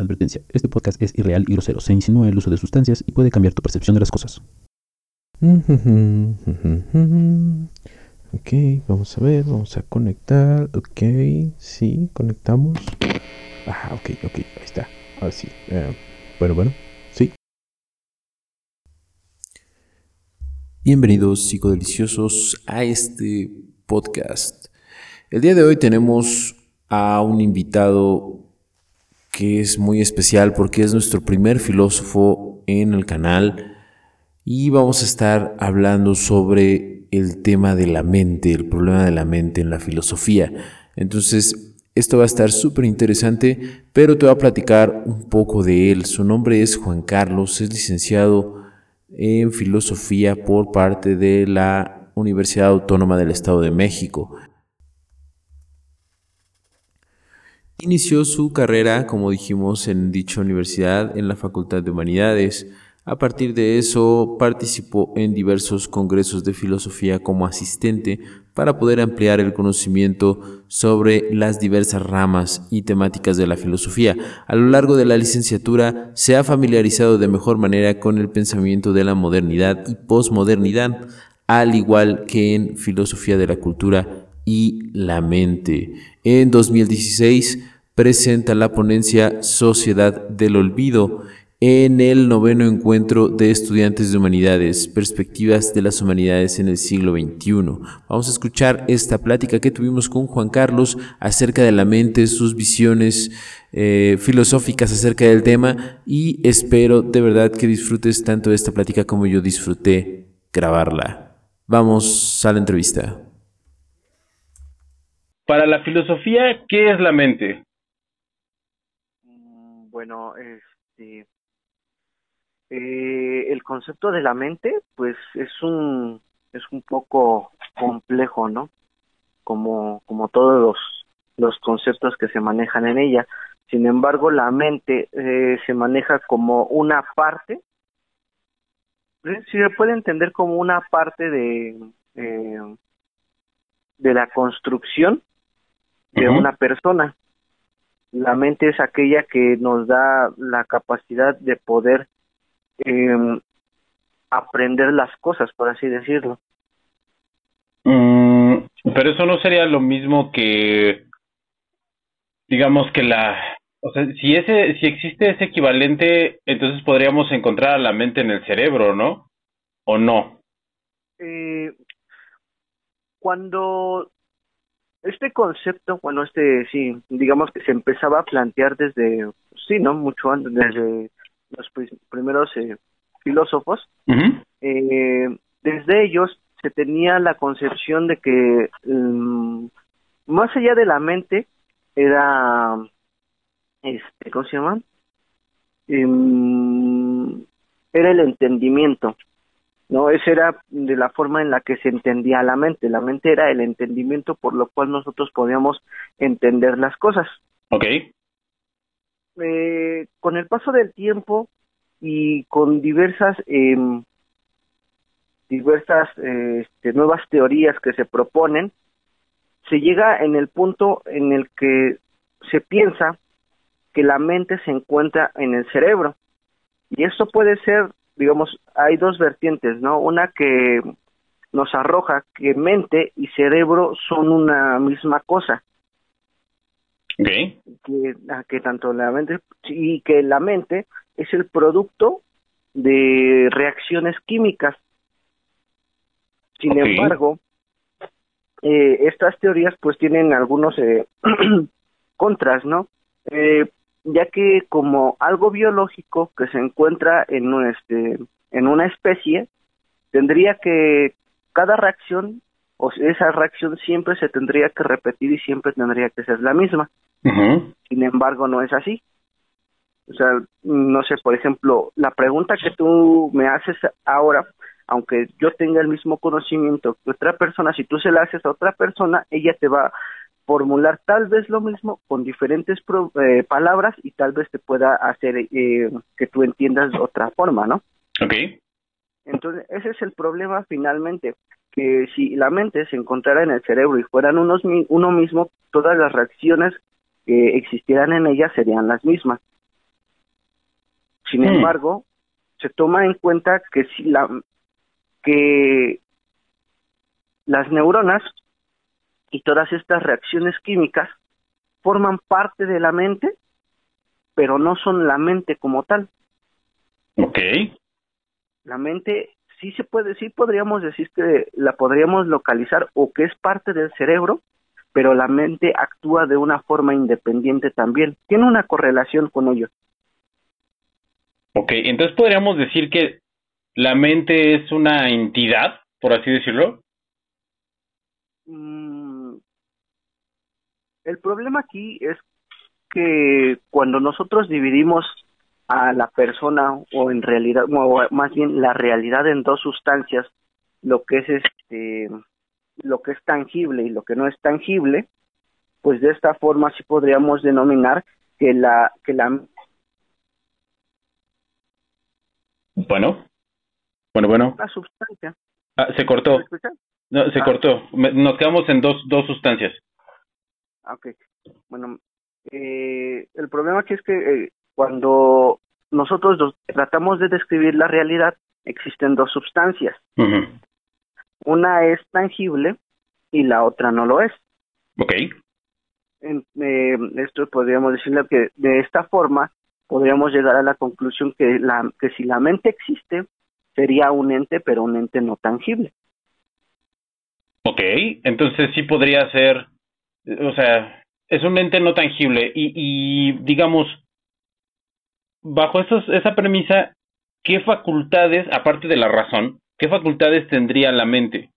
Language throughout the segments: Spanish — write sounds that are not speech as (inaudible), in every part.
Advertencia, este podcast es irreal y grosero, se insinúa el uso de sustancias y puede cambiar tu percepción de las cosas. (laughs) Ok, vamos a ver, vamos a conectar. Ok, sí, conectamos. Ah, ok, ok, ahí está. Ahora sí. Eh, bueno, bueno, sí. Bienvenidos psicodeliciosos a este podcast. El día de hoy tenemos a un invitado que es muy especial porque es nuestro primer filósofo en el canal y vamos a estar hablando sobre el tema de la mente, el problema de la mente en la filosofía. Entonces, esto va a estar súper interesante, pero te voy a platicar un poco de él. Su nombre es Juan Carlos, es licenciado en filosofía por parte de la Universidad Autónoma del Estado de México. Inició su carrera, como dijimos, en dicha universidad, en la Facultad de Humanidades. A partir de eso, participó en diversos congresos de filosofía como asistente para poder ampliar el conocimiento sobre las diversas ramas y temáticas de la filosofía. A lo largo de la licenciatura se ha familiarizado de mejor manera con el pensamiento de la modernidad y posmodernidad, al igual que en filosofía de la cultura y la mente. En 2016 presenta la ponencia Sociedad del Olvido en el noveno encuentro de estudiantes de humanidades, perspectivas de las humanidades en el siglo XXI. Vamos a escuchar esta plática que tuvimos con Juan Carlos acerca de la mente, sus visiones eh, filosóficas acerca del tema y espero de verdad que disfrutes tanto esta plática como yo disfruté grabarla. Vamos a la entrevista. Para la filosofía, ¿qué es la mente? Bueno, este, eh, el concepto de la mente, pues es un es un poco complejo, ¿no? Como como todos los los conceptos que se manejan en ella. Sin embargo, la mente eh, se maneja como una parte, si se puede entender como una parte de eh, de la construcción de una persona la mente es aquella que nos da la capacidad de poder eh, aprender las cosas, por así decirlo. Mm, pero eso no sería lo mismo que, digamos que la, o sea, si ese, si existe ese equivalente, entonces podríamos encontrar a la mente en el cerebro, ¿no? ¿O no? Eh, cuando este concepto, bueno, este sí, digamos que se empezaba a plantear desde, sí, ¿no? Mucho antes, desde los primeros eh, filósofos. eh, desde ellos se tenía la concepción de que mm, más allá de la mente era, este, ¿cómo se llama? Em, era el entendimiento. ¿No? Esa era de la forma en la que se entendía la mente. La mente era el entendimiento por lo cual nosotros podíamos entender las cosas. Ok. Eh, con el paso del tiempo y con diversas eh, diversas eh, este, nuevas teorías que se proponen, se llega en el punto en el que se piensa que la mente se encuentra en el cerebro. Y esto puede ser digamos, hay dos vertientes, ¿no? Una que nos arroja que mente y cerebro son una misma cosa. Okay. Que, que tanto la mente y que la mente es el producto de reacciones químicas. Sin embargo, eh, estas teorías pues tienen algunos eh, (clears throat) contras, ¿no? Eh, ya que como algo biológico que se encuentra en un, este en una especie tendría que cada reacción o esa reacción siempre se tendría que repetir y siempre tendría que ser la misma. Sin embargo, no es así. O sea, no sé, por ejemplo, la pregunta que tú me haces ahora, aunque yo tenga el mismo conocimiento que otra persona, si tú se la haces a otra persona, ella te va formular tal vez lo mismo con diferentes eh, palabras y tal vez te pueda hacer eh, que tú entiendas de otra forma, ¿no? Ok. Entonces, ese es el problema finalmente, que si la mente se encontrara en el cerebro y fueran unos, uno mismo, todas las reacciones que existieran en ella serían las mismas. Sin Hmm. embargo, se toma en cuenta que si la que las neuronas y todas estas reacciones químicas forman parte de la mente, pero no son la mente como tal. Ok. La mente sí se puede, sí podríamos decir que la podríamos localizar o que es parte del cerebro, pero la mente actúa de una forma independiente también. Tiene una correlación con ello. Ok, entonces podríamos decir que la mente es una entidad, por así decirlo. Mm, El problema aquí es que cuando nosotros dividimos a la persona o en realidad, o más bien la realidad en dos sustancias, lo que es este, lo que es tangible y lo que no es tangible, pues de esta forma sí podríamos denominar que la que la Bueno. Bueno, bueno. la sustancia Ah, se cortó. No, se Ah. cortó. Nos quedamos en dos, dos sustancias. Ah, Ok, bueno, eh, el problema aquí es que eh, cuando nosotros tratamos de describir la realidad, existen dos sustancias. Una es tangible y la otra no lo es. Ok. En- eh, esto podríamos decirle que de esta forma podríamos llegar a la conclusión que, la, que si la mente existe, sería un ente, pero un ente no tangible. Ok. Entonces sí podría ser, o sea, es un ente no tangible y, y digamos, bajo esos, esa premisa, ¿qué facultades, aparte de la razón, qué facultades tendría la mente?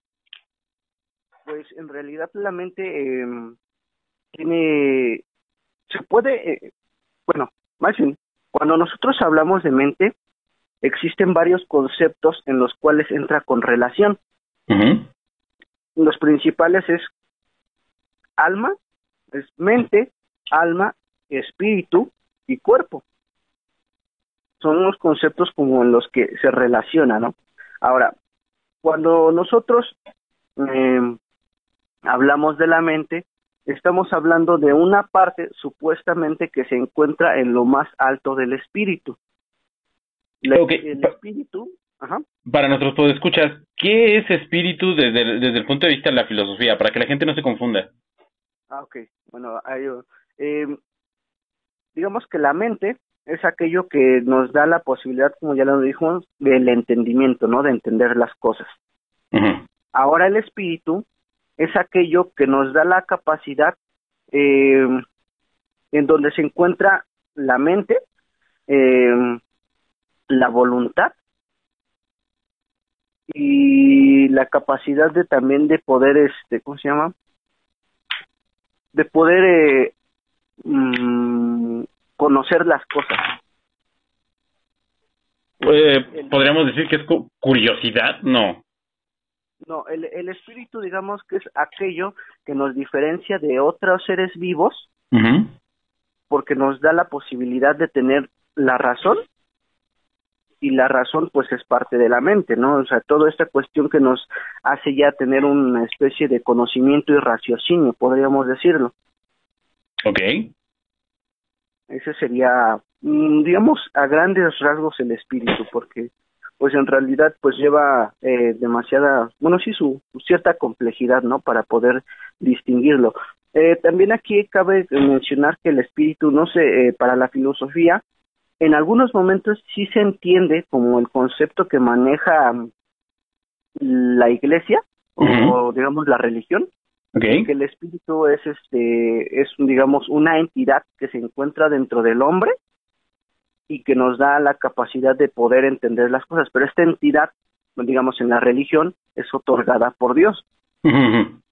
Pues en realidad la mente eh, tiene, se puede, eh, bueno, más bien, cuando nosotros hablamos de mente, existen varios conceptos en los cuales entra con relación. Los principales es alma, es mente, alma, espíritu y cuerpo. Son los conceptos como en los que se relaciona, ¿no? Ahora, cuando nosotros eh, hablamos de la mente, estamos hablando de una parte supuestamente que se encuentra en lo más alto del espíritu. La- Ok, El espíritu, ajá, Para nuestros podescuchas, ¿qué es espíritu desde desde el punto de vista de la filosofía? Para que la gente no se confunda. Ah, ok. Bueno, ahí, eh, digamos que la mente es aquello que nos da la posibilidad, como ya lo dijimos, del entendimiento, ¿no? De entender las cosas. Ahora el espíritu es aquello que nos da la capacidad eh, en donde se encuentra la mente, eh, la voluntad y la capacidad de también de poder, este, ¿cómo se llama? De poder eh, mm, conocer las cosas. Eh, ¿Podríamos decir que es cu- curiosidad? No. No, el, el espíritu, digamos que es aquello que nos diferencia de otros seres vivos porque nos da la posibilidad de tener la razón y la razón pues es parte de la mente, ¿no? O sea, toda esta cuestión que nos hace ya tener una especie de conocimiento y raciocinio, podríamos decirlo. Ok. Ese sería, mm, digamos, a grandes rasgos el espíritu, porque pues en realidad pues lleva eh, demasiada, bueno, sí, su, su cierta complejidad, ¿no? Para poder distinguirlo. Eh, también aquí cabe mencionar que el espíritu, no sé, eh, para la filosofía, en algunos momentos sí se entiende como el concepto que maneja mm, la iglesia o digamos la religión, Ok. que el espíritu es este es digamos una entidad que se encuentra dentro del hombre y que nos da la capacidad de poder entender las cosas, pero esta entidad, digamos en la religión, es otorgada por Dios ujú.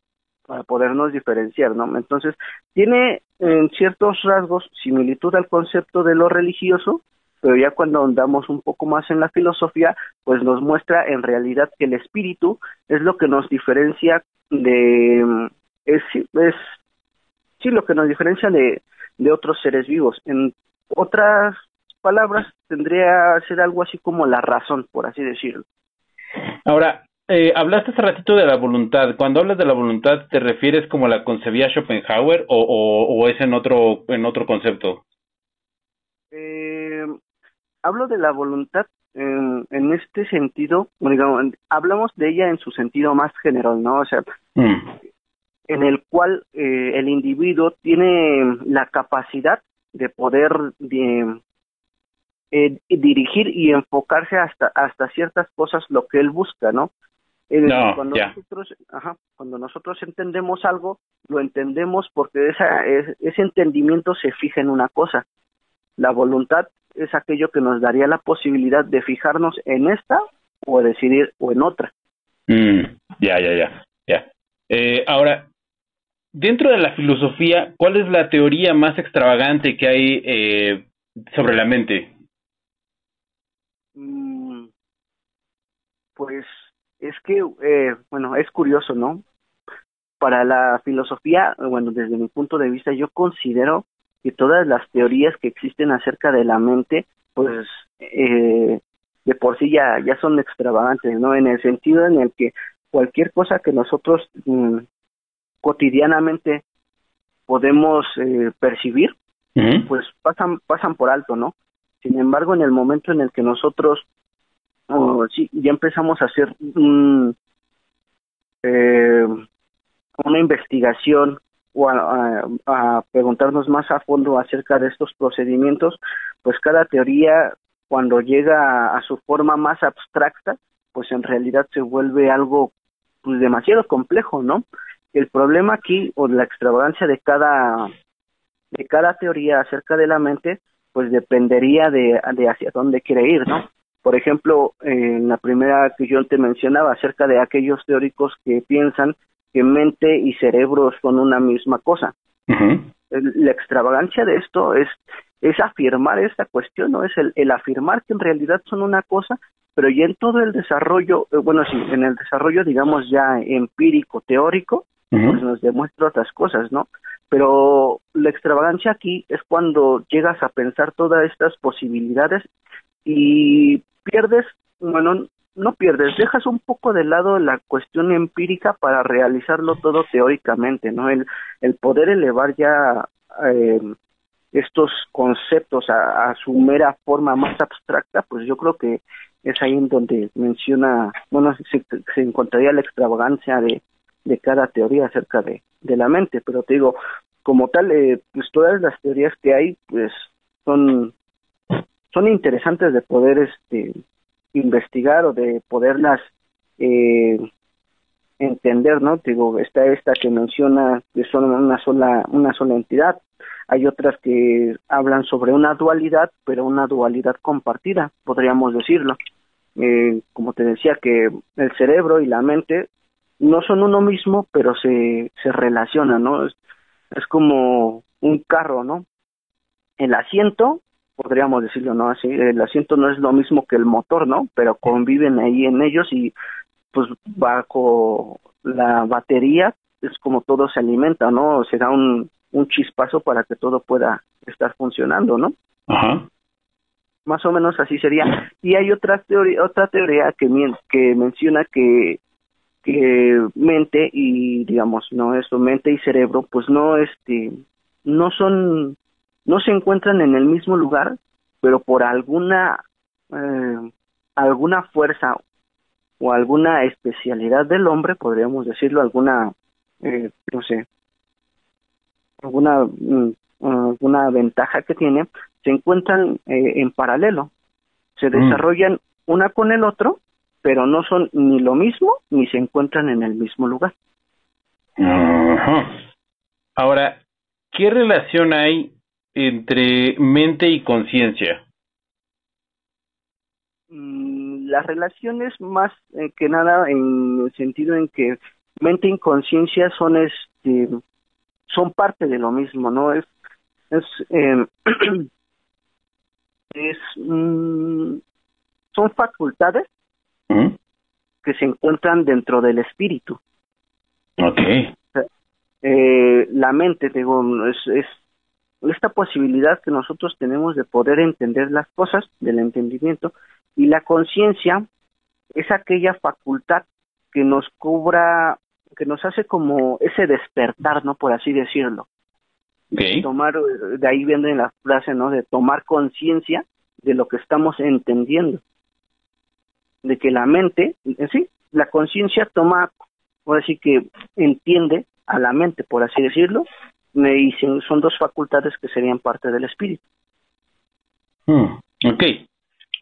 Para podernos diferenciar, ¿no? Entonces, tiene en ciertos rasgos similitud al concepto de lo religioso, pero ya cuando andamos un poco más en la filosofía, pues nos muestra en realidad que el espíritu es lo que nos diferencia de es, sí lo que nos diferencia de, de otros seres vivos. En otras palabras, tendría que ser algo así como la razón, por así decirlo. Ahora, eh, hablaste hace ratito de la voluntad. Cuando hablas de la voluntad, ¿te refieres como la concebía Schopenhauer o, o, o es en otro, en otro concepto? Eh, hablo de la voluntad en, en este sentido, digamos, hablamos de ella en su sentido más general, ¿no? O sea, Mm. en el cual eh, el individuo tiene la capacidad de poder de, eh, dirigir y enfocarse hasta hasta ciertas cosas lo que él busca, ¿no? No, cuando nosotros, ajá, cuando nosotros entendemos algo, lo entendemos porque esa, es- ese entendimiento se fija en una cosa. La voluntad es aquello que nos daría la posibilidad de fijarnos en esta o decidir o en otra. Mm, ya, ya, ya, ya. Eh, ahora, dentro de la filosofía, ¿cuál es la teoría más extravagante que hay eh, sobre la mente? Mm, Pues es que, eh, bueno, es curioso, ¿no? Para la filosofía, bueno, desde mi punto de vista, yo considero que todas las teorías que existen acerca de la mente, pues eh, de por sí ya, ya son extravagantes, ¿no? En el sentido en el que cualquier cosa que nosotros mm, cotidianamente podemos eh, percibir, pues pasan pasan por alto, ¿no? Sin embargo, en el momento en el que nosotros oh, sí, ya empezamos a hacer un, eh, una investigación o a, preguntarnos más a fondo acerca de estos procedimientos, pues cada teoría cuando llega a, a su forma más abstracta, pues en realidad se vuelve algo pues demasiado complejo, ¿no? El problema aquí o la extravagancia de cada de cada teoría acerca de la mente, pues dependería de, de hacia dónde quiere ir, ¿no? Por ejemplo, en la primera que yo te mencionaba acerca de aquellos teóricos que piensan que mente y cerebro son una misma cosa. La extravagancia de esto es, es afirmar esta cuestión, ¿no? Es el, el afirmar que en realidad son una cosa, pero ya en todo el desarrollo, eh, bueno, sí, en el desarrollo, digamos, ya empírico, teórico, pues nos demuestra otras cosas, ¿no? Pero la extravagancia aquí es cuando llegas a pensar todas estas posibilidades y pierdes, bueno, no pierdes, dejas un poco de lado la cuestión empírica para realizarlo todo teóricamente, ¿no? El, el poder elevar ya eh, estos conceptos a, a su mera forma más abstracta, pues yo creo que es ahí en donde menciona, bueno, se, se encontraría la extravagancia de, de cada teoría acerca de, de la mente, pero te digo, como tal, eh, pues todas las teorías que hay, pues son, son interesantes de poder este investigar o de poderlas eh, entender, ¿no? Digo, está esta que menciona que son una sola, una sola entidad, hay otras que hablan sobre una dualidad, pero una dualidad compartida, podríamos decirlo. Eh, como te decía, que el cerebro y la mente no son uno mismo, pero se, se relacionan, ¿no? Es, es como un carro, ¿no? El asiento, podríamos decirlo, ¿no? Así, el asiento no es lo mismo que el motor, ¿no? Pero conviven ahí en ellos y pues bajo la batería es como todo se alimenta, ¿no? Se da un, un chispazo para que todo pueda estar funcionando, ¿no? Ajá. Más o menos así sería. Y hay otra teoría, otra teoría que, que menciona que que mente y digamos no eso mente y cerebro pues no este no son no se encuentran en el mismo lugar pero por alguna eh, alguna fuerza o alguna especialidad del hombre podríamos decirlo alguna eh, no sé alguna mm, alguna ventaja que tiene se encuentran eh, en paralelo se Mm. desarrollan una con el otro pero no son ni lo mismo ni se encuentran en el mismo lugar. Ahora, ¿qué relación hay entre mente y conciencia? Mm, La relación es más eh, que nada en el sentido en que mente y conciencia son este son parte de lo mismo, ¿no? Es es eh, (clears throat) es mm, son facultades que se encuentran dentro del espíritu. Ok. eh, la mente, digo, es, es esta posibilidad que nosotros tenemos de poder entender las cosas, del entendimiento, y la conciencia es aquella facultad que nos cubra, que nos hace como ese despertar, ¿no? Por así decirlo. Tomar, eh, de ahí viene la frase, ¿no? De tomar conciencia de lo que estamos entendiendo. De que la mente, en sí, la conciencia toma, o así que entiende a la mente, por así decirlo, y son dos facultades que serían parte del espíritu. Hmm, ok.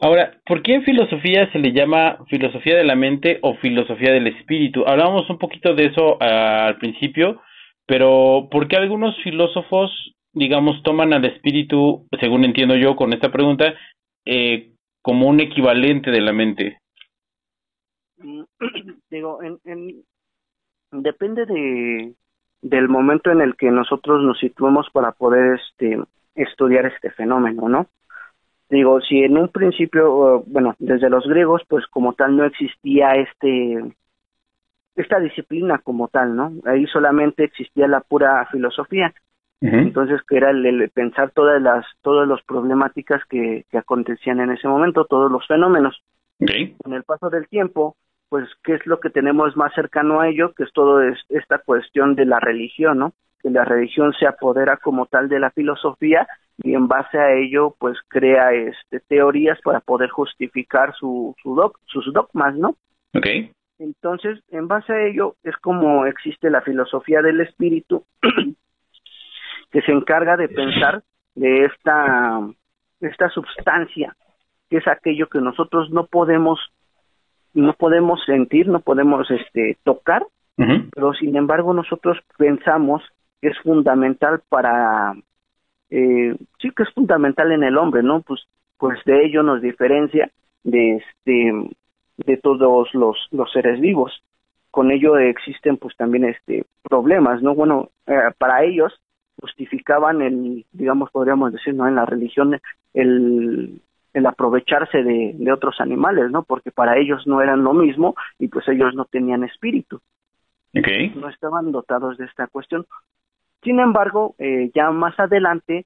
Ahora, ¿por qué en filosofía se le llama filosofía de la mente o filosofía del espíritu? Hablábamos un poquito de eso ah, al principio, pero ¿por qué algunos filósofos, digamos, toman al espíritu, según entiendo yo con esta pregunta, eh, como un equivalente de la mente? (clears throat) Digo, en, depende de del momento en el que nosotros nos situemos para poder este estudiar este fenómeno, ¿no? Digo, si en un principio, bueno, desde los griegos, pues como tal no existía este esta disciplina como tal, ¿no? Ahí solamente existía la pura filosofía. Entonces, que era el, pensar todas las todas las problemáticas que, que acontecían en ese momento, todos los fenómenos. Con el paso del tiempo, pues qué es lo que tenemos más cercano a ello, que es todo esta cuestión de la religión, ¿no? Que la religión se apodera como tal de la filosofía y en base a ello, pues crea este, teorías para poder justificar su, su sus dogmas, ¿no? Okay. Entonces, en base a ello es como existe la filosofía del espíritu, (clears throat) que se encarga de pensar de esta, esta sustancia, que es aquello que nosotros no podemos no podemos sentir, no podemos este, tocar, pero sin embargo nosotros pensamos que es fundamental para, eh, sí que es fundamental en el hombre, ¿no? Pues, pues de ello nos diferencia de este, de todos los, los seres vivos. Con ello existen pues también este problemas, ¿no? Bueno, eh, para ellos justificaban el, digamos, podríamos decir, ¿no? En la religión el, el aprovecharse de, de, otros animales, ¿no? Porque para ellos no eran lo mismo y pues ellos no tenían espíritu. Okay. No estaban dotados de esta cuestión. Sin embargo, eh, ya más adelante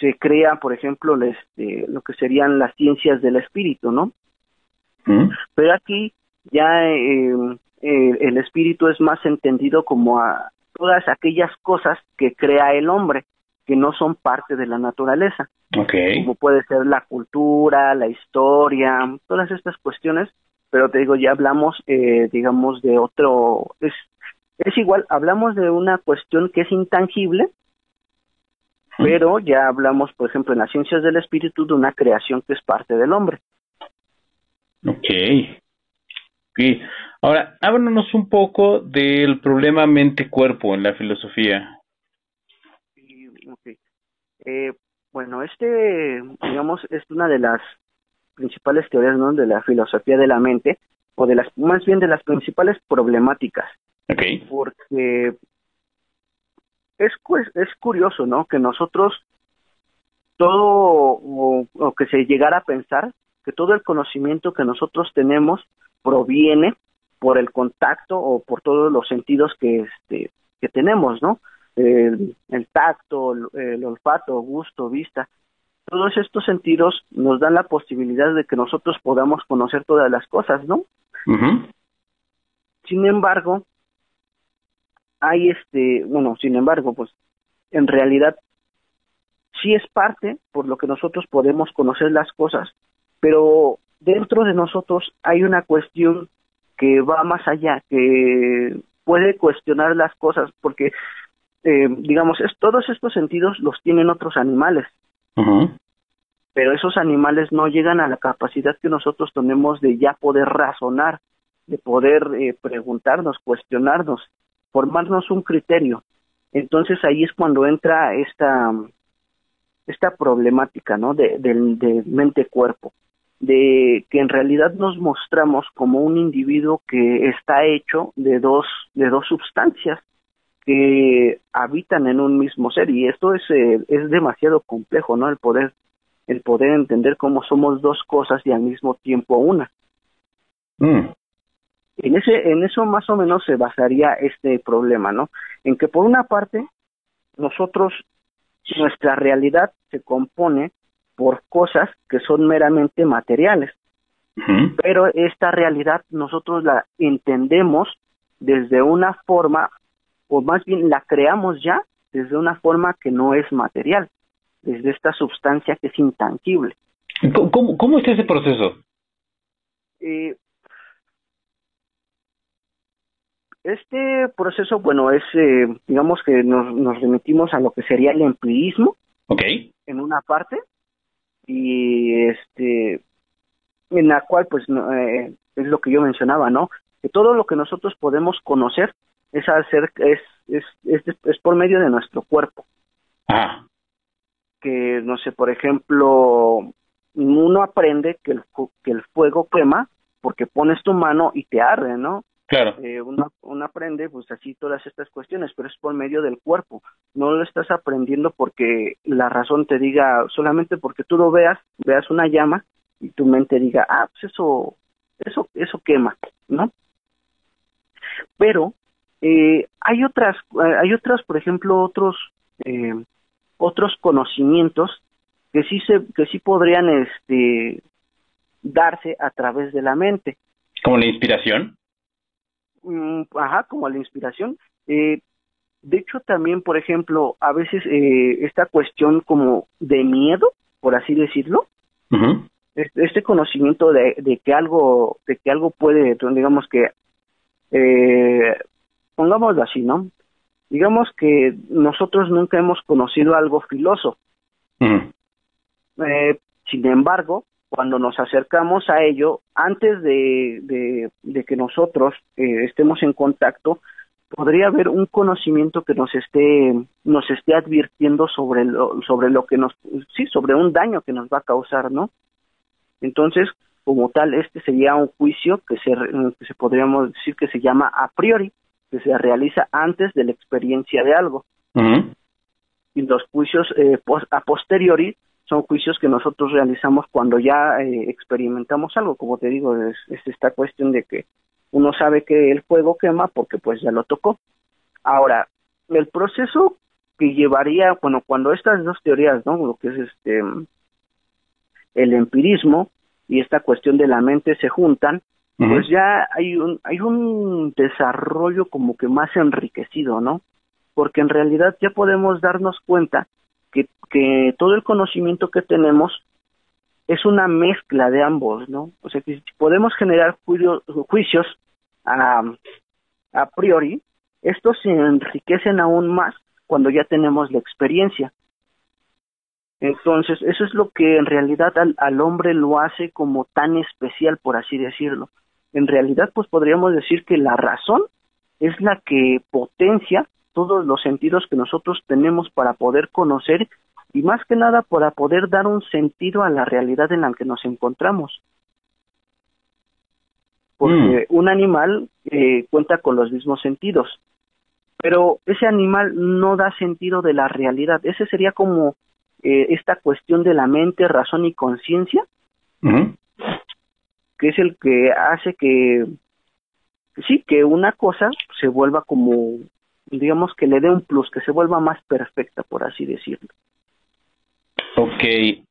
se crea, por ejemplo, este, lo que serían las ciencias del espíritu, ¿no? Mm. Pero aquí ya eh, eh, el espíritu es más entendido como a todas aquellas cosas que crea el hombre que no son parte de la naturaleza. Como puede ser la cultura, la historia, todas estas cuestiones, pero te digo, ya hablamos, eh, digamos, de otro, es, es igual, hablamos de una cuestión que es intangible, pero ya hablamos, por ejemplo, en las ciencias del espíritu de una creación que es parte del hombre. Ok. okay. Ahora, háblanos un poco del problema mente-cuerpo en la filosofía. Eh, bueno, este, digamos, es una de las principales teorías ¿no? de la filosofía de la mente, o de las, más bien de las principales problemáticas. Okay. Porque es, es curioso, ¿no? Que nosotros, todo, o, o que se llegara a pensar, que todo el conocimiento que nosotros tenemos proviene por el contacto o por todos los sentidos que, este, que tenemos, ¿no? El, tacto, el, olfato, gusto, vista. Todos estos sentidos nos dan la posibilidad de que nosotros podamos conocer todas las cosas, ¿no? Sin embargo, hay este, bueno, sin embargo, pues en realidad sí es parte por lo que nosotros podemos conocer las cosas, pero dentro de nosotros hay una cuestión que va más allá, que puede cuestionar las cosas, porque eh, digamos, es, todos estos sentidos los tienen otros animales. Pero esos animales no llegan a la capacidad que nosotros tenemos de ya poder razonar, de poder eh, preguntarnos, cuestionarnos, formarnos un criterio. Entonces ahí es cuando entra esta, esta problemática, ¿no? De, de mente-cuerpo, de que en realidad nos mostramos como un individuo que está hecho de dos, de dos sustancias, que habitan en un mismo ser y esto es eh, es demasiado complejo no el poder el poder entender cómo somos dos cosas y al mismo tiempo una. Mm. en ese en eso más o menos se basaría este problema no en que por una parte nosotros nuestra realidad se compone por cosas que son meramente materiales. Pero esta realidad nosotros la entendemos desde una forma o más bien la creamos ya desde una forma que no es material, desde esta sustancia que es intangible. ¿Cómo, cómo está ese proceso? Eh, este proceso, bueno, es, eh, digamos que nos, nos remitimos a lo que sería el empirismo. Ok. En una parte. Y este, en la cual, pues, eh, es lo que yo mencionaba, ¿no? Que todo lo que nosotros podemos conocer es hacer, es, es, es, es por medio de nuestro cuerpo. Ajá. Que, no sé, por ejemplo, uno aprende que el, que el fuego quema porque pones tu mano y te arde, ¿no? Claro. Eh, uno, uno, aprende pues así todas estas cuestiones, pero es por medio del cuerpo. No lo estás aprendiendo porque la razón te diga, solamente porque tú lo veas, veas una llama y tu mente diga, ah, pues eso, eso, eso quema, ¿no? Pero eh, hay otras, hay otras, por ejemplo, otros, eh, otros conocimientos que sí se, que sí podrían, este, darse a través de la mente. ¿Como la inspiración? Mm, ajá, como la inspiración. Eh, de hecho, también, por ejemplo, a veces eh, esta cuestión como de miedo, por así decirlo, uh -huh. este, este, conocimiento de, de, que algo, de que algo puede, digamos que, eh, pongámoslo así, ¿no? Digamos que nosotros nunca hemos conocido algo filoso. Eh, sin embargo, cuando nos acercamos a ello, antes de, de, de que nosotros eh, estemos en contacto, podría haber un conocimiento que nos esté nos esté advirtiendo sobre lo, sobre lo que nos sí sobre un daño que nos va a causar no entonces como tal este sería un juicio que se que se podríamos decir que se llama a priori que se realiza antes de la experiencia de algo uh -huh. y los juicios eh, a posteriori son juicios que nosotros realizamos cuando ya eh, experimentamos algo como te digo es, es esta cuestión de que uno sabe que el fuego quema porque pues ya lo tocó. Ahora, el proceso que llevaría, bueno, cuando estas dos teorías, ¿no? Lo que es este el empirismo y esta cuestión de la mente se juntan, pues ya hay un hay un desarrollo como que más enriquecido, ¿no? Porque en realidad ya podemos darnos cuenta que que todo el conocimiento que tenemos es una mezcla de ambos, ¿no? O sea, que podemos generar juicio, juicios a, a priori, estos se enriquecen aún más cuando ya tenemos la experiencia. Entonces, eso es lo que en realidad al, al hombre lo hace como tan especial, por así decirlo. En realidad, pues podríamos decir que la razón es la que potencia todos los sentidos que nosotros tenemos para poder conocer y más que nada para poder dar un sentido a la realidad en la que nos encontramos. Porque mm. un animal eh, cuenta con los mismos sentidos, pero ese animal no da sentido de la realidad. Ese sería como eh, esta cuestión de la mente, razón y conciencia, uh -huh. Que es el que hace que, sí, que una cosa se vuelva como, digamos, que le dé un plus, que se vuelva más perfecta, por así decirlo. Ok,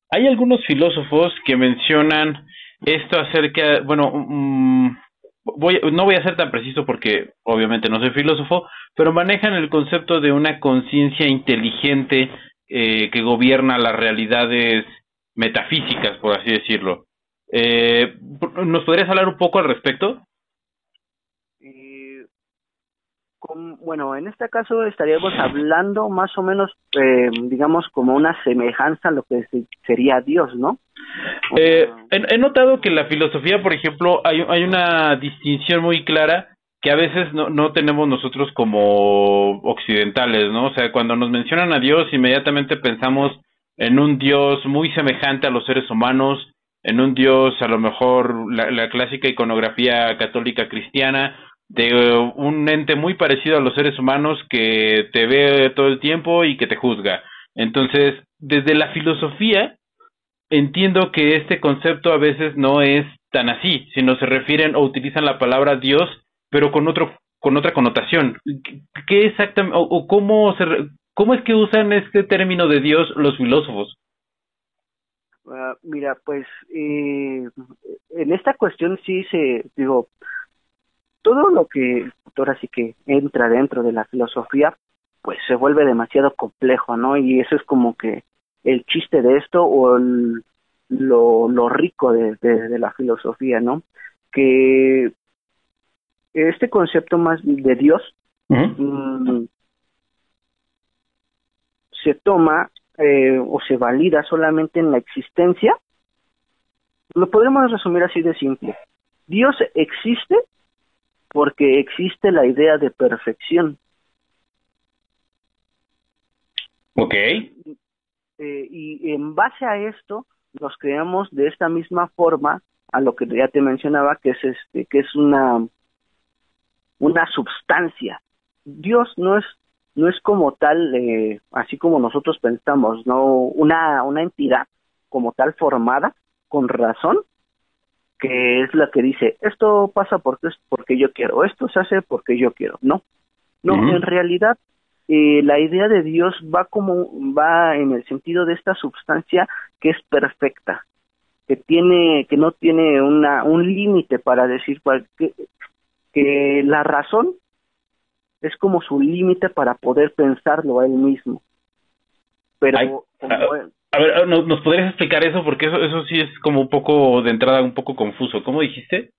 hay algunos filósofos que mencionan esto acerca, bueno, um, voy, no voy a ser tan preciso porque obviamente no soy filósofo, pero manejan el concepto de una conciencia inteligente eh, que gobierna las realidades metafísicas, por así decirlo. Eh, ¿Nos podrías hablar un poco al respecto? con, bueno, en este caso estaríamos hablando más o menos, eh, digamos, como una semejanza a lo que sería Dios, ¿no? Eh, he, he, notado que en la filosofía, por ejemplo, hay, hay una distinción muy clara que a veces no, no tenemos nosotros como occidentales, ¿no? O sea, cuando nos mencionan a Dios, inmediatamente pensamos en un Dios muy semejante a los seres humanos, en un Dios, a lo mejor la, clásica iconografía católica cristiana, de un ente muy parecido a los seres humanos que te ve todo el tiempo y que te juzga. Entonces, desde la filosofía, entiendo que este concepto a veces no es tan así, sino se refieren o utilizan la palabra Dios, pero con otro con otra connotación. ¿Qué exactamente o, o cómo se cómo es que usan este término de Dios los filósofos? Uh, mira, pues eh, en esta cuestión sí se digo todo lo que ahora sí que entra dentro de la filosofía, pues se vuelve demasiado complejo, ¿no? Y eso es como que el chiste de esto o el, lo, lo rico de, de, la filosofía, ¿no? Que este concepto más de Dios mm, se toma eh, o se valida solamente en la existencia, lo podemos resumir así de simple. Dios existe porque existe la idea de perfección. Ok. Eh, y en base a esto nos creamos de esta misma forma a lo que ya te mencionaba que es este que es una una substancia Dios no es no es como tal eh, así como nosotros pensamos no una una entidad como tal formada con razón que es la que dice esto pasa porque es porque yo quiero esto se hace porque yo quiero no no en realidad eh, la idea de Dios va como va en el sentido de esta sustancia que es perfecta, que tiene que no tiene una un límite para decir que, que la razón es como su límite para poder pensarlo a él mismo. Pero a, ver, ¿nos, podrías explicar eso? Porque eso, eso sí es como un poco de entrada un poco confuso. ¿Cómo dijiste?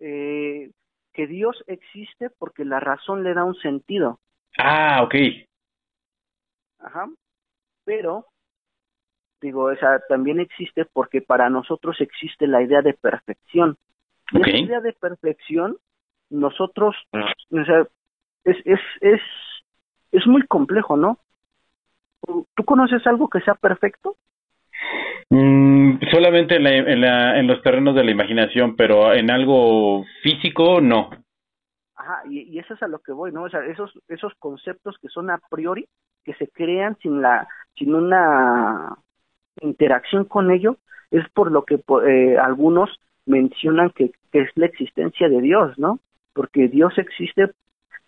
Eh, que Dios existe porque la razón le da un sentido. Ah, ok. Ajá. Pero, digo, o sea, también existe porque para nosotros existe la idea de perfección. Y esa idea de perfección, nosotros, o sea, es, es, es, es muy complejo, ¿no? ¿Tú conoces algo que sea perfecto? Mm, solamente en, la, en, la, en los terrenos de la imaginación, pero en algo físico no. Ajá, y, eso es a lo que voy, ¿no? O sea, esos, esos conceptos que son a priori, que se crean sin la, sin una interacción con ello, es por lo que eh, algunos mencionan que, que es la existencia de Dios, ¿no? Porque Dios existe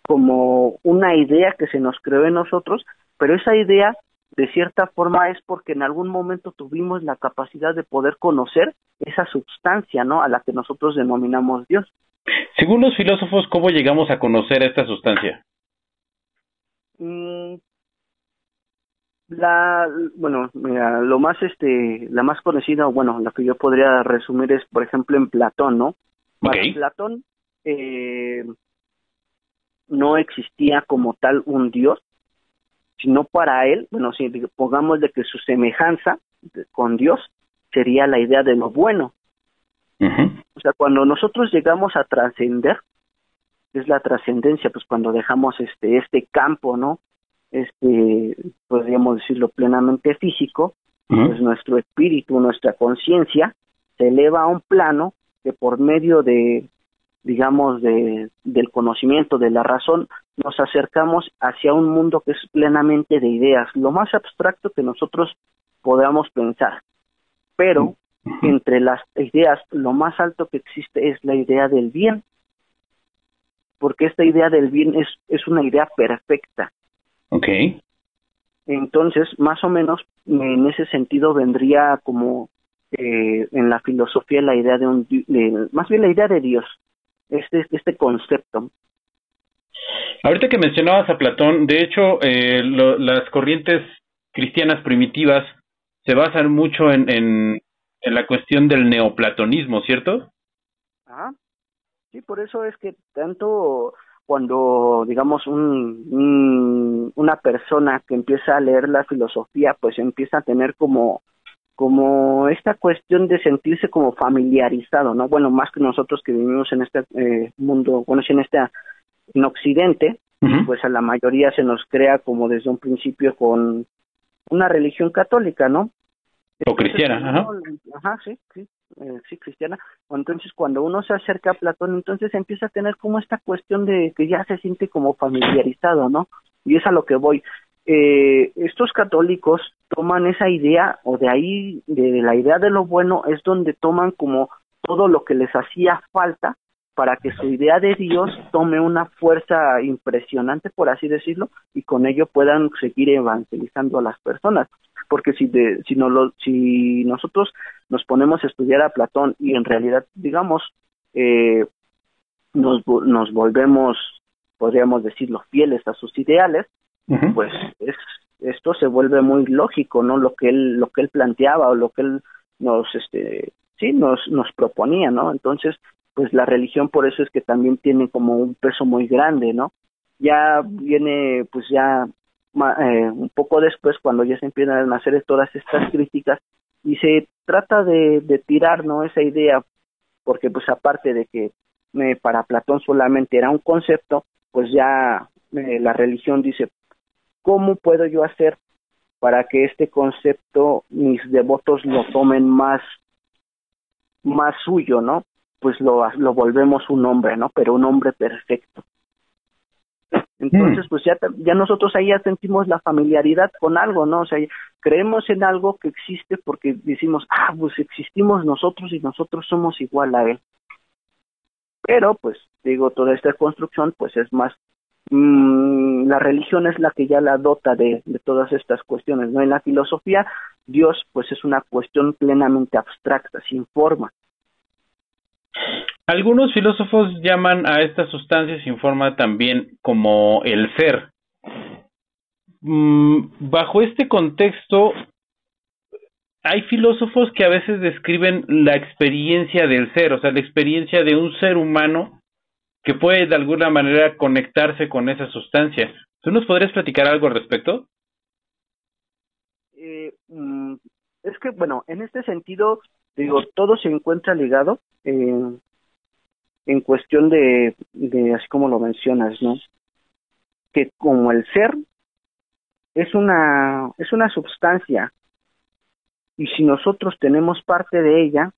como una idea que se nos creó en nosotros, pero esa idea de cierta forma es porque en algún momento tuvimos la capacidad de poder conocer esa sustancia, ¿no? A la que nosotros denominamos Dios. Según los filósofos, ¿cómo llegamos a conocer esta sustancia? Mm, la, bueno, mira, lo más, este, la más conocida, bueno, la que yo podría resumir es, por ejemplo, en Platón, ¿no? Para Platón eh, no existía como tal un dios, sino para él, bueno, si pongamos de que su semejanza con Dios sería la idea de lo bueno. O sea, cuando nosotros llegamos a trascender, es la trascendencia, pues cuando dejamos este este campo, ¿no? Este, podríamos decirlo plenamente físico, pues nuestro espíritu, nuestra conciencia se eleva a un plano que por medio de, digamos, de, del conocimiento, de la razón, nos acercamos hacia un mundo que es plenamente de ideas, lo más abstracto que nosotros podamos pensar. Pero entre las ideas, lo más alto que existe es la idea del bien, porque esta idea del bien es, es una idea perfecta. Ok. Entonces, más o menos, en ese sentido vendría como eh, en la filosofía la idea de un, más bien la idea de Dios, este, este concepto. Ahorita que mencionabas a Platón, de hecho, eh, las corrientes cristianas primitivas se basan mucho en, en la cuestión del neoplatonismo, ¿cierto? Ajá. Sí, por eso es que tanto cuando, digamos, un, una persona que empieza a leer la filosofía, pues empieza a tener como como esta cuestión de sentirse como familiarizado, ¿no? Bueno, más que nosotros que vivimos en este eh, mundo, bueno, en este, en Occidente, pues a la mayoría se nos crea como desde un principio con una religión católica, ¿no? O cristiana, ajá. Ajá, sí, sí, eh, sí, cristiana. Entonces, cuando uno se acerca a Platón, entonces empieza a tener como esta cuestión de que ya se siente como familiarizado, ¿no? Y es a lo que voy. Eh, estos católicos toman esa idea, o de ahí, de la idea de lo bueno, es donde toman como todo lo que les hacía falta para que su idea de Dios tome una fuerza impresionante, por así decirlo, y con ello puedan seguir evangelizando a las personas. Porque si de, si no lo, si nosotros nos ponemos a estudiar a Platón y en realidad digamos eh, nos nos volvemos podríamos decirlo fieles a sus ideales pues es, esto se vuelve muy lógico no lo que él lo que él planteaba o lo que él nos, este, sí, nos, nos proponía, ¿no? Entonces, pues la religión por eso es que también tiene como un peso muy grande, ¿no? Ya viene, pues ya eh, un poco después, cuando ya se empiezan a hacer todas estas críticas, y se trata de, de tirar, ¿no? Esa idea, porque pues aparte de que eh, para Platón solamente era un concepto, pues ya eh, la religión dice, ¿cómo puedo yo hacer para que este concepto mis devotos lo tomen más más suyo, ¿no? Pues lo, lo volvemos un hombre, ¿no? Pero un hombre perfecto. Entonces, mm. pues ya, ya nosotros ahí ya sentimos la familiaridad con algo, ¿no? O sea, creemos en algo que existe porque decimos, ah, pues existimos nosotros y nosotros somos igual a él. Pero, pues, digo, toda esta construcción, pues es más, mmm, la religión es la que ya la dota de, de todas estas cuestiones, ¿no? En la filosofía, Dios, pues es una cuestión plenamente abstracta, sin forma. Algunos filósofos llaman a esta sustancia sin forma también como el ser. Mm, bajo este contexto, hay filósofos que a veces describen la experiencia del ser, o sea, la experiencia de un ser humano que puede de alguna manera conectarse con esa sustancia. ¿Tú nos podrías platicar algo al respecto? Eh, mm, es que, bueno, en este sentido, digo, todo se encuentra ligado en cuestión de, de, así como lo mencionas, ¿no? Que como el ser es una, es una sustancia y si nosotros tenemos parte de ella,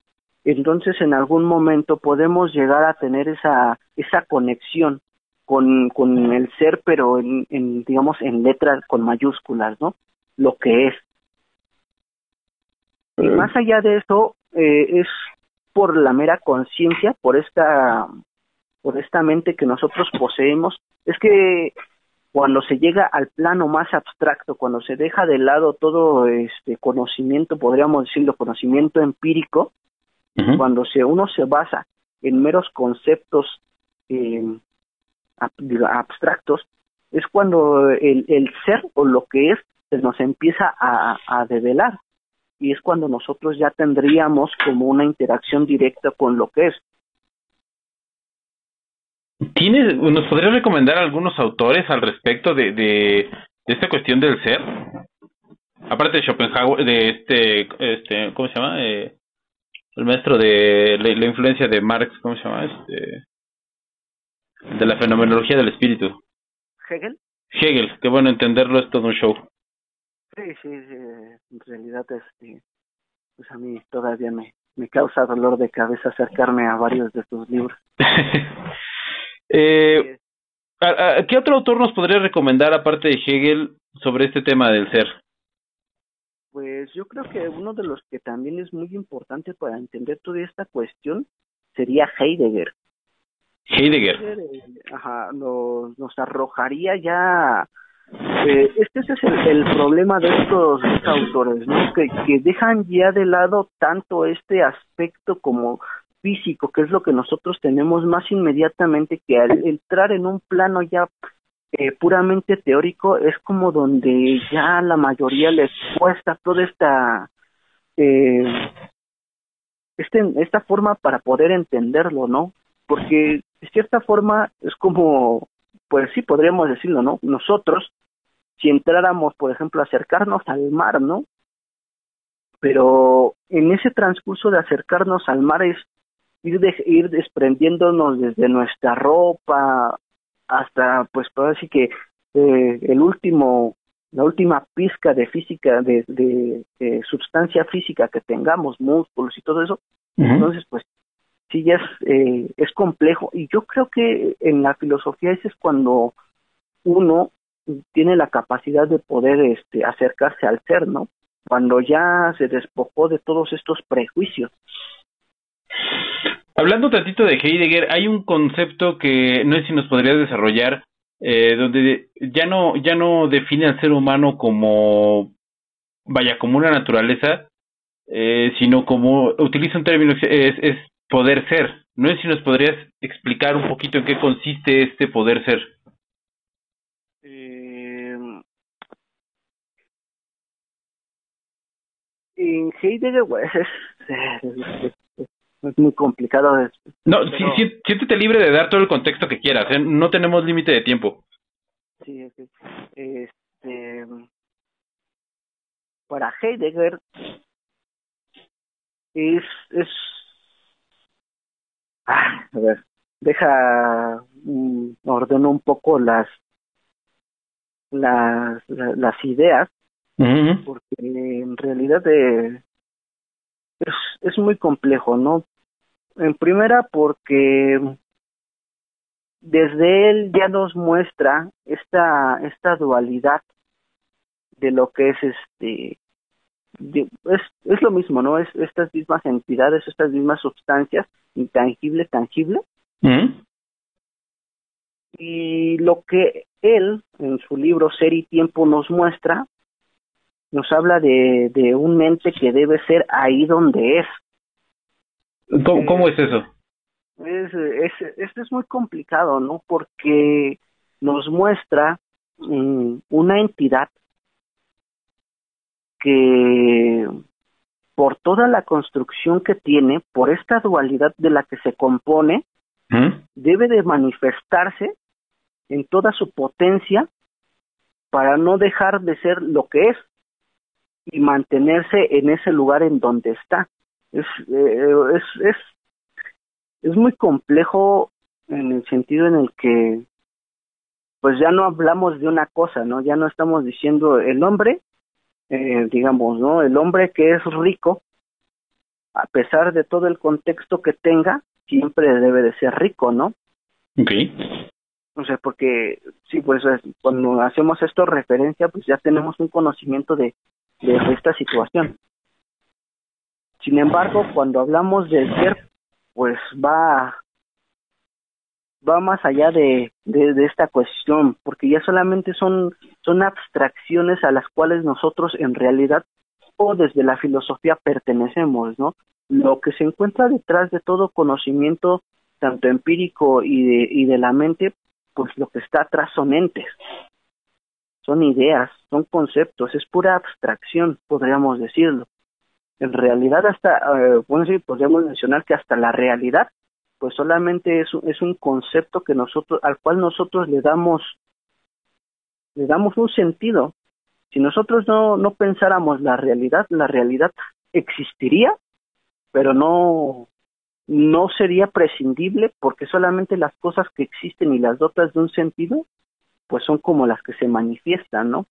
entonces en algún momento podemos llegar a tener esa, esa conexión con, con el ser, pero en, en, digamos, en letras con mayúsculas, ¿no? Lo que es. Y más allá de eso, eh, es por la mera conciencia, por esta, por esta mente que nosotros poseemos, es que cuando se llega al plano más abstracto, cuando se deja de lado todo este conocimiento, podríamos decirlo, conocimiento empírico, cuando se, uno se basa en meros conceptos eh, abstractos, es cuando el, el, ser o lo que es se nos empieza a, a develar y es cuando nosotros ya tendríamos como una interacción directa con lo que es. ¿Tienes, ¿Nos podrías recomendar algunos autores al respecto de, de, esta cuestión del ser? Aparte de Schopenhauer, de este, este ¿cómo se llama? Eh, el maestro de la, influencia de Marx, ¿cómo se llama? Este, de la fenomenología del espíritu. Hegel. Hegel, que bueno, entenderlo es todo un show. Sí, sí, en realidad este, pues a mí todavía me, me causa dolor de cabeza acercarme a varios de sus libros. (laughs) Eh, ¿Qué otro autor nos podría recomendar, aparte de Hegel, sobre este tema del ser? Pues yo creo que uno de los que también es muy importante para entender toda esta cuestión sería Heidegger. Heidegger. Eh, ajá, nos, nos arrojaría ya eh, este es el, el, problema de estos autores, ¿no? Que, que dejan ya de lado tanto este aspecto como físico, que es lo que nosotros tenemos más inmediatamente, que al entrar en un plano ya eh, puramente teórico es como donde ya la mayoría les cuesta toda esta eh, este, esta forma para poder entenderlo, ¿no? Porque de cierta forma es como, pues sí, podríamos decirlo, ¿no? Nosotros, si entráramos, por ejemplo, acercarnos al mar, ¿no? Pero en ese transcurso de acercarnos al mar es ir, de, ir desprendiéndonos desde nuestra ropa hasta, pues, por así que eh, el último, la última pizca de física, de, de, sustancia física que tengamos, músculos y todo eso. Entonces, pues, sí, ya es, eh, es complejo. Y yo creo que en la filosofía ese es cuando uno tiene la capacidad de poder este, acercarse al ser, ¿no? Cuando ya se despojó de todos estos prejuicios. Hablando tantito de Heidegger, hay un concepto que no sé si nos podrías desarrollar, eh, donde ya no, ya no define al ser humano como, vaya, como una naturaleza, eh, sino como, utiliza un término, es, es poder ser. No sé si nos podrías explicar un poquito en qué consiste este poder ser. Eh, En Heidegger, pues, es, es, muy complicado. no, sí, siéntete libre de dar todo el contexto que quieras, ¿eh? no tenemos límite de tiempo. Sí, este, para Heidegger es, es, ah, a ver, deja, mm, ordeno un poco las, las, las ideas, porque en realidad eh, es, es muy complejo, ¿no? En primera porque desde él ya nos muestra esta, esta dualidad de lo que es este es, es lo mismo, ¿no? Es estas mismas entidades, estas mismas sustancias, intangible, tangible. Y lo que él, en su libro Ser y Tiempo, nos muestra, nos habla de, de un mente que debe ser ahí donde es. ¿Cómo, cómo es eso? Es, es, esto es muy complicado, ¿no? Porque nos muestra mm, una entidad que por toda la construcción que tiene, por esta dualidad de la que se compone, debe de manifestarse en toda su potencia para no dejar de ser lo que es y mantenerse en ese lugar en donde está. Es, eh, es, es, es muy complejo en el sentido en el que pues ya no hablamos de una cosa, ¿no? Ya no estamos diciendo el hombre eh, digamos, ¿no? El hombre que es rico, a pesar de todo el contexto que tenga, siempre debe de ser rico, ¿no? Ok. O sea, porque, sí, pues cuando hacemos esto referencia, pues ya tenemos un conocimiento de, de esta situación. Sin embargo, cuando hablamos del ser, pues va va más allá de, de, esta cuestión, porque ya solamente son, son abstracciones a las cuales nosotros en realidad o desde la filosofía pertenecemos, ¿no? Lo que se encuentra detrás de todo conocimiento, tanto empírico y de, y de la mente, pues lo que está atrás son entes, son ideas, son conceptos, es pura abstracción, podríamos decirlo. En realidad hasta, eh, bueno, sí, podríamos mencionar que hasta la realidad pues solamente es, es un concepto que nosotros, al cual nosotros le damos, le damos un sentido. Si nosotros no, no pensáramos la realidad, la realidad existiría, pero no, no sería prescindible porque solamente las cosas que existen y las dotas de un sentido, pues son como las que se manifiestan, ¿no?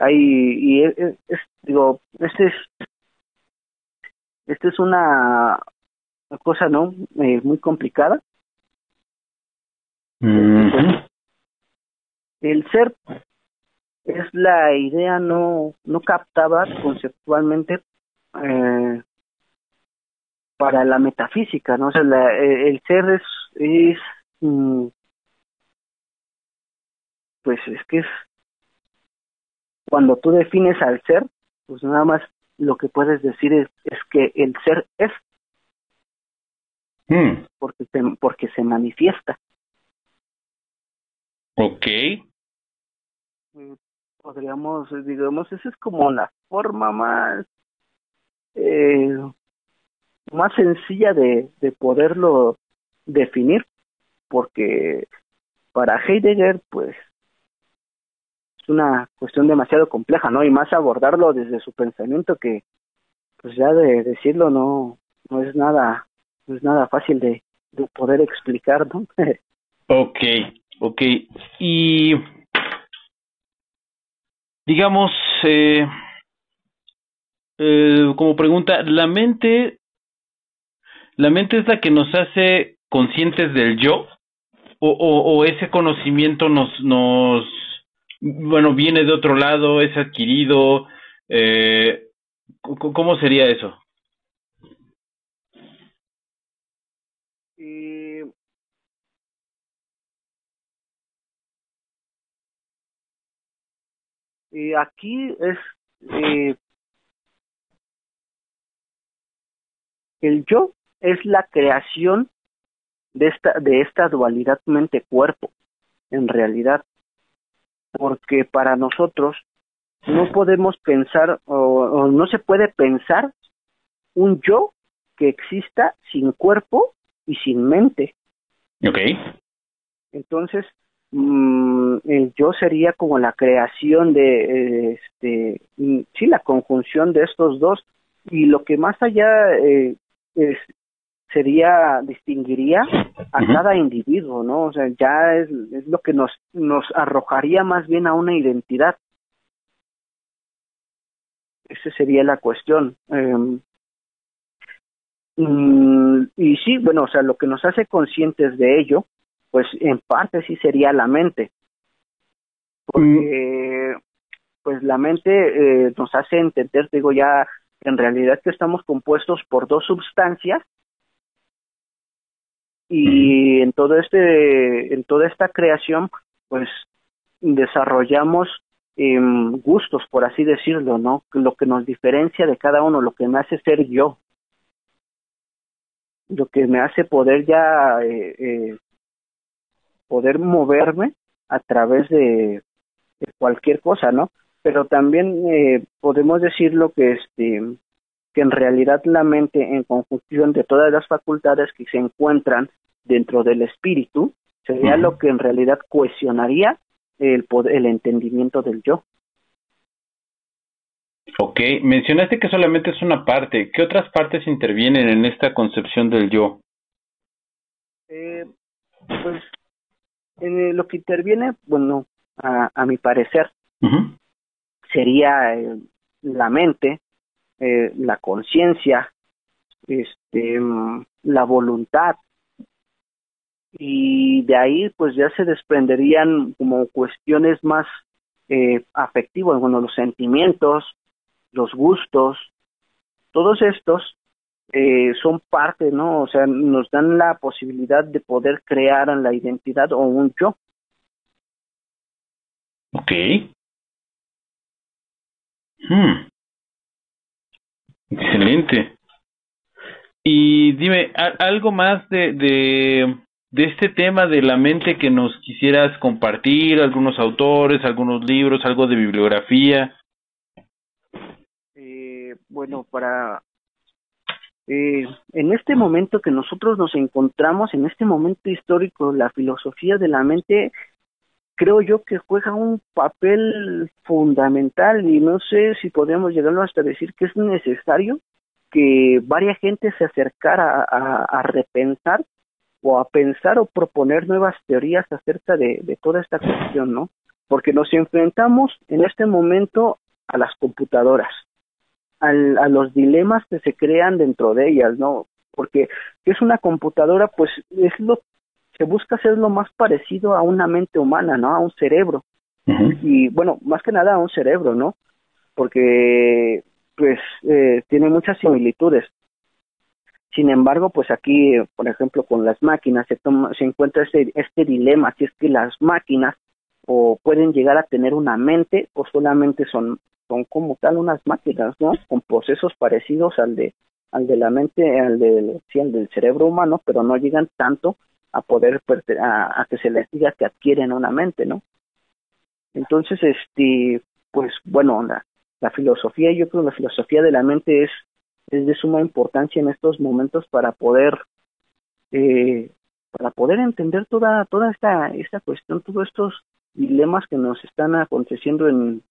Hay, y es, digo, este es, este es una, cosa, ¿no? Eh, muy complicada. El ser es la idea no, no captada conceptualmente eh, para la metafísica, ¿no? O sea, eh, el ser es, es mm, pues es que es cuando tú defines al ser, pues nada más lo que puedes decir es, es que el ser es Hmm. Porque, se, porque se manifiesta. Ok. Mm, podríamos, digamos, esa es como la forma más, eh, más sencilla de, de poderlo definir, porque para Heidegger, pues, es una cuestión demasiado compleja, ¿no? Y más abordarlo desde su pensamiento que, pues ya de decirlo no, no es nada no es nada fácil de, de poder explicar, ¿no? (laughs) ok, ok. Y digamos, eh, eh, como pregunta, la mente, la mente es la que nos hace conscientes del yo, o, o, o ese conocimiento nos, nos, bueno, viene de otro lado, es adquirido, eh, ¿cómo sería eso? Y aquí es eh, el yo es la creación de esta de esta dualidad mente cuerpo en realidad porque para nosotros no podemos pensar o, no se puede pensar un yo que exista sin cuerpo y sin mente. Ok. Entonces, mm, el yo sería como la creación de, este, mm, sí, la conjunción de estos dos. Y lo que más allá eh, es, sería, distinguiría a cada individuo, ¿no? O sea, ya es, es lo que nos, nos arrojaría más bien a una identidad. Esa sería la cuestión. Eh, y sí, bueno, o sea, lo que nos hace conscientes de ello, pues en parte sí sería la mente. Porque, pues la mente eh, nos hace entender, digo ya, en realidad que estamos compuestos por dos sustancias. Y en todo este en toda esta creación pues desarrollamos em, gustos por así decirlo no lo que nos diferencia de cada uno lo que me hace ser yo. Lo que me hace poder ya eh, eh, poder moverme a través de, cualquier cosa no pero también eh, podemos decirlo que este que en realidad la mente en conjunción de todas las facultades que se encuentran dentro del espíritu sería lo que en realidad cohesionaría el, el entendimiento del yo. Ok, mencionaste que solamente es una parte. ¿Qué otras partes intervienen en esta concepción del yo? Eh, pues en lo que interviene, bueno, a, a mi parecer, sería eh, la mente, eh, la conciencia, este, mm, la voluntad, y de ahí pues ya se desprenderían como cuestiones más eh, afectivas, bueno, los sentimientos, los gustos, todos estos eh, son parte, ¿no? O sea, nos dan la posibilidad de poder crear la identidad o un yo. Ok. Hmm. Excelente. Y dime, algo más de, de, de este tema de la mente que nos quisieras compartir, algunos autores, algunos libros, algo de bibliografía. Eh, bueno, para eh, en este momento que nosotros nos encontramos, en este momento histórico, la filosofía de la mente, creo yo que juega un papel fundamental y no sé si podemos llegarlo hasta decir que es necesario que varias gente se acercara a repensar o a pensar o proponer nuevas teorías acerca de, toda esta cuestión, ¿no? Porque nos enfrentamos en este momento a las computadoras, a los dilemas que se crean dentro de ellas, ¿no? Porque es una computadora, pues es lo se busca hacer lo más parecido a una mente humana, ¿no? A un cerebro. Y bueno, más que nada a un cerebro, ¿no? Porque pues eh, tiene muchas similitudes. Sin embargo, pues aquí, por ejemplo, con las máquinas se, se encuentra este, este dilema, si es que las máquinas o pueden llegar a tener una mente o solamente son, son como tal unas máquinas, ¿no? Con procesos parecidos al de, al de la mente, al, de, sí, al del cerebro humano, pero no llegan tanto a poder, a, a que se les diga que adquieren una mente, ¿no? Entonces, este, pues bueno, la, la filosofía, yo creo que la filosofía de la mente es es de suma importancia en estos momentos para poder eh, para poder entender toda toda esta esta cuestión todos estos dilemas que nos están aconteciendo en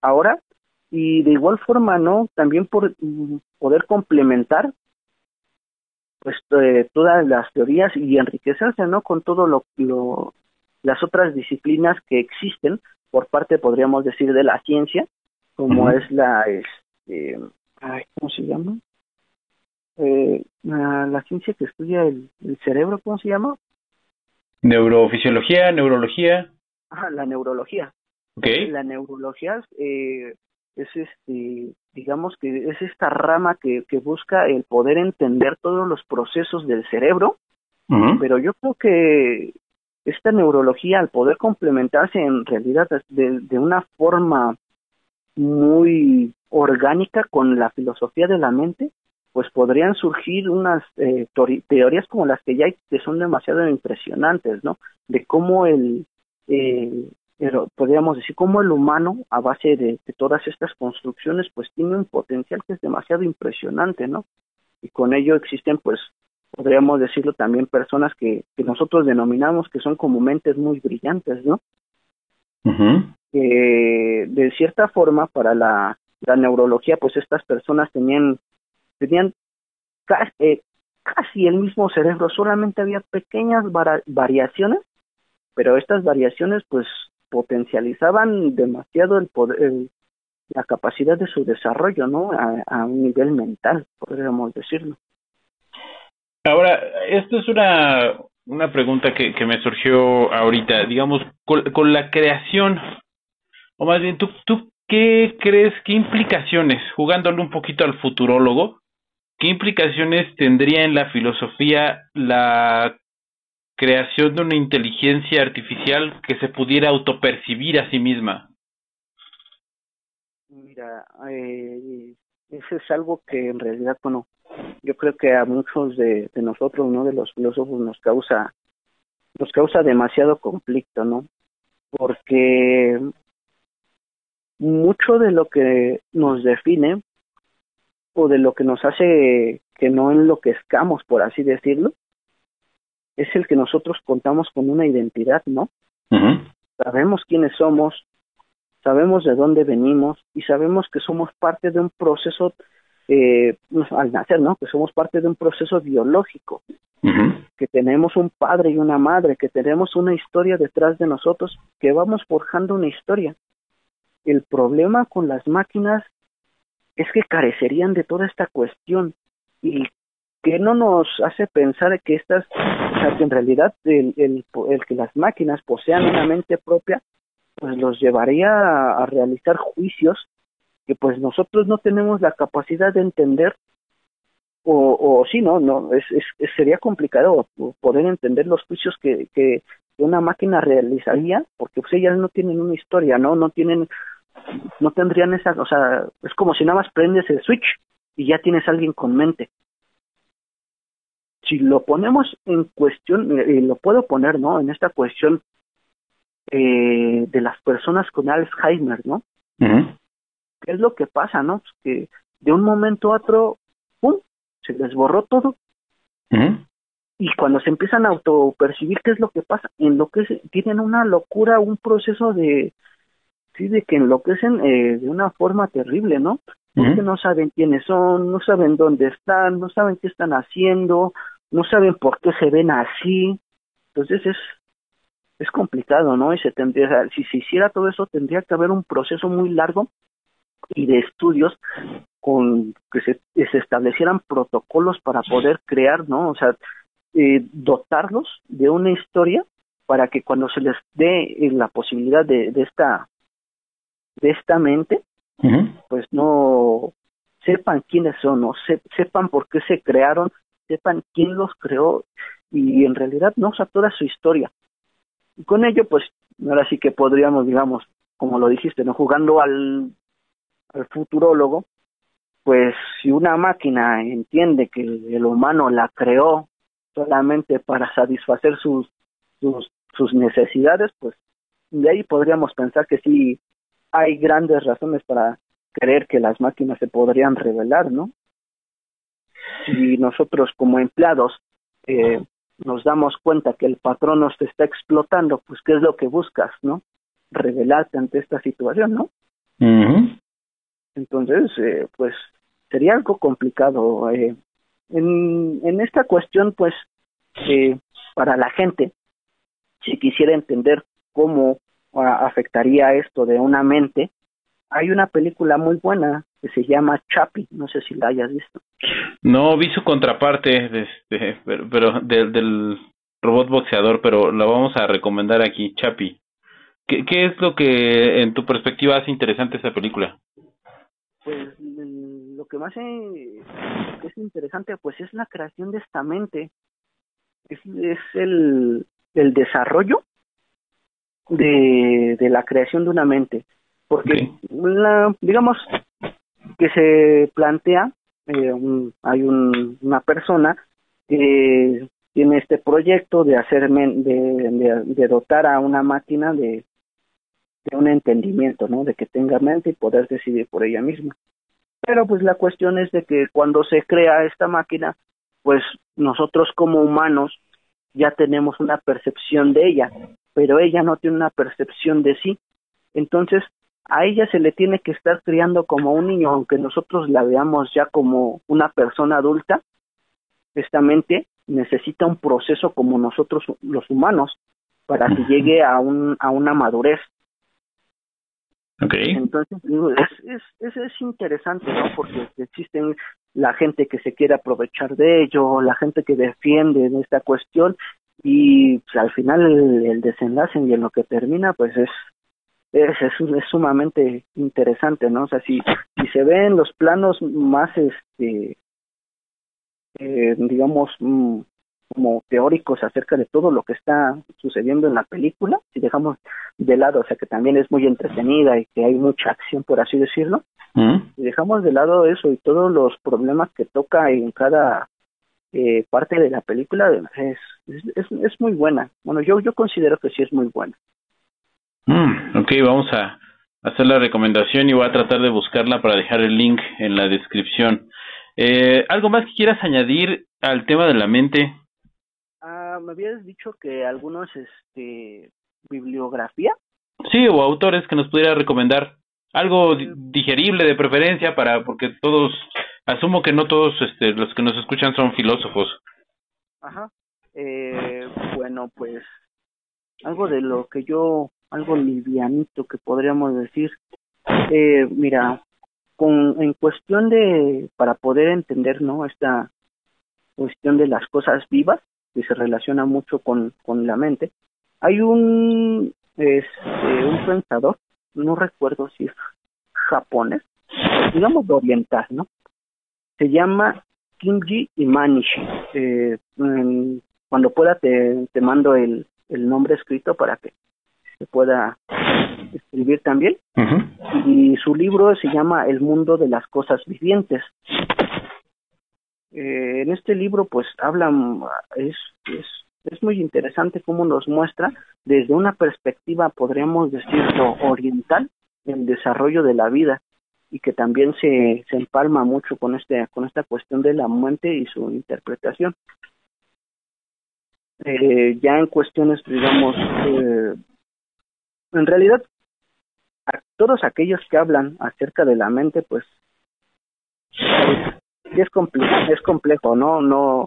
ahora y de igual forma no también por mm, poder complementar pues eh, todas las teorías y enriquecerse no con todo lo, lo las otras disciplinas que existen por parte podríamos decir de la ciencia como es la este, ¿cómo se llama? Eh, la, ciencia que estudia el, cerebro, ¿cómo se llama? Neurofisiología, neurología. Ajá, la neurología. Okay. La neurología eh, es este, digamos que es esta rama que, que busca el poder entender todos los procesos del cerebro, pero yo creo que esta neurología, al poder complementarse en realidad de, de una forma muy orgánica con la filosofía de la mente, pues podrían surgir unas eh, teorías como las que ya hay, que son demasiado impresionantes, ¿no? De cómo el, pero podríamos decir cómo el humano a base de, todas estas construcciones pues tiene un potencial que es demasiado impresionante, ¿no? Y con ello existen pues podríamos decirlo también personas que, que nosotros denominamos que son como mentes muy brillantes, ¿no? Que de cierta forma para la, la neurología pues estas personas tenían tenían casi, eh, casi el mismo cerebro, solamente había pequeñas variaciones, pero estas variaciones pues potencializaban demasiado el poder, la capacidad de su desarrollo, ¿no? A, un nivel mental, podríamos decirlo. Ahora, esto es una, una pregunta que, que me surgió ahorita, digamos, con, con la creación, o más bien, ¿tú, ¿tú qué crees, qué implicaciones, jugándole un poquito al futurólogo, qué implicaciones tendría en la filosofía la creación de una inteligencia artificial que se pudiera autopercibir a sí misma? Mira, eh, eso es algo que en realidad, bueno, yo creo que a muchos de, nosotros, ¿no? De los filósofos nos causa, nos causa demasiado conflicto, ¿no? Porque mucho de lo que nos define o de lo que nos hace que no enloquezcamos, por así decirlo, es el que nosotros contamos con una identidad, ¿no? Sabemos quiénes somos, sabemos de dónde venimos y sabemos que somos parte de un proceso eh, al nacer, ¿no? Que somos parte de un proceso biológico, que tenemos un padre y una madre, que tenemos una historia detrás de nosotros, que vamos forjando una historia. El problema con las máquinas es que carecerían de toda esta cuestión y que no nos hace pensar que estas, o sea, que en realidad el, el, el que las máquinas posean una mente propia, pues los llevaría a, realizar juicios que pues nosotros no tenemos la capacidad de entender o, o sí, no, no, es, es, sería complicado poder entender los juicios que, que una máquina realizaría, porque pues ellas no tienen una historia, ¿no? No tienen no tendrían esa, o sea, es como si nada más prendes el switch y ya tienes alguien con mente. Si lo ponemos en cuestión, y eh, lo puedo poner, ¿no? En esta cuestión eh, de las personas con Alzheimer, ¿no? ¿Qué es lo que pasa, no? Pues que de un momento a otro, ¡pum! Se les borró todo. Y cuando se empiezan a autopercibir, ¿qué es lo que pasa? En lo que tienen una locura, un proceso de, sí, de que enloquecen eh, de una forma terrible, ¿no? Porque no saben quiénes son, no saben dónde están, no saben qué están haciendo, no saben por qué se ven así. Entonces es es complicado, ¿no? Y se tendría, si se hiciera todo eso, tendría que haber un proceso muy largo y de estudios con que se, se establecieran protocolos para poder crear, ¿no? O sea, eh, dotarlos de una historia para que cuando se les dé eh, la posibilidad de, de esta de esta mente, pues no sepan quiénes son, no sepan por qué se crearon, sepan quién los creó y en realidad no, o toda su historia. Y con ello, pues, ahora sí que podríamos, digamos, como lo dijiste, no jugando al, al futurólogo, pues si una máquina entiende que el humano la creó solamente para satisfacer sus, sus, sus necesidades, pues de ahí podríamos pensar que sí hay grandes razones para creer que las máquinas se podrían revelar, ¿no? Si nosotros como empleados eh, nos damos cuenta que el patrón nos está explotando, pues ¿qué es lo que buscas, no? Revelarte ante esta situación, ¿no? Entonces, eh, pues sería algo complicado. Eh, en, en esta cuestión, pues, eh, para la gente, si quisiera entender cómo afectaría esto de una mente, hay una película muy buena que se llama Chapi, no sé si la hayas visto. No vi su contraparte, de este, pero, del robot boxeador, pero la vamos a recomendar aquí, Chapi. ¿Qué, ¿Qué es lo que en tu perspectiva hace interesante esa película? Pues lo que más es interesante pues es la creación de esta mente, es, es el, el desarrollo de, de la creación de una mente. Porque, la, digamos, que se plantea, eh, hay un, una persona que tiene este proyecto de hacer de, de, dotar a una máquina de, de un entendimiento, ¿no? De que tenga mente y poder decidir por ella misma. Pero pues la cuestión es de que cuando se crea esta máquina, pues nosotros como humanos ya tenemos una percepción de ella, pero ella no tiene una percepción de sí. Entonces, a ella se le tiene que estar criando como un niño, aunque nosotros la veamos ya como una persona adulta, esta mente necesita un proceso como nosotros los humanos para que llegue a, un, a una madurez. Okay. Entonces, es, es, es, interesante, ¿no? Porque existen la gente que se quiere aprovechar de ello, la gente que defiende esta cuestión y pues, al final el, desenlace y en lo que termina, pues es es, es, sumamente interesante, ¿no? O sea, si, si se ven los planos más, este, eh, digamos, mm, como teóricos acerca de todo lo que está sucediendo en la película, si dejamos de lado, o sea que también es muy entretenida y que hay mucha acción, por así decirlo, si dejamos de lado eso y todos los problemas que toca en cada eh, parte de la película, es, es, es, muy buena. Bueno, yo, yo considero que sí es muy buena. Mm, ok, vamos a hacer la recomendación y voy a tratar de buscarla para dejar el link en la descripción. Eh, ¿Algo más que quieras añadir al tema de la mente? Ah, me habías dicho que algunos, este, bibliografía. Sí, o autores que nos pudiera recomendar algo digerible de preferencia para, porque todos, asumo que no todos, este, los que nos escuchan son filósofos. Ajá. Eh, bueno, pues algo de lo que yo, algo livianito que podríamos decir. Eh, mira, con en cuestión de para poder entender, ¿no? Esta cuestión de las cosas vivas, que se relaciona mucho con, con la mente. Hay un, este, un pensador, no recuerdo si es japonés, digamos oriental, ¿no? Se llama Kimji Imanishi. Eh, cuando pueda te, te mando el, el nombre escrito para que se pueda escribir también. Y su libro se llama El mundo de las cosas vivientes. Eh, en este libro pues habla, es, es, es muy interesante cómo nos muestra desde una perspectiva, podríamos decirlo, oriental, el desarrollo de la vida y que también se, se empalma mucho con este con esta cuestión de la muerte y su interpretación eh, ya en cuestiones digamos eh, en realidad a todos aquellos que hablan acerca de la mente pues es complejo, es complejo, ¿no? No,